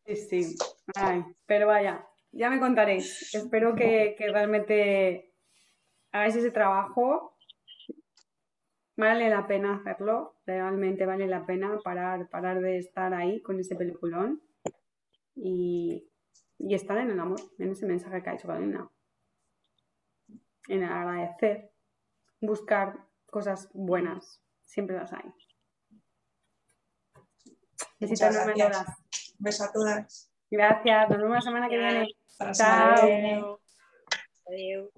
Sí, sí, Ay, pero vaya, ya me contaréis. Espero que, que realmente hagáis ese trabajo vale la pena hacerlo, realmente vale la pena parar, parar de estar ahí con ese peliculón y, estar en el amor, en ese mensaje que ha hecho Carolina. En agradecer, buscar cosas buenas, siempre las hay. Besitos gracias. Besos a todas. Gracias, nos vemos la semana que viene. Chao. Adiós.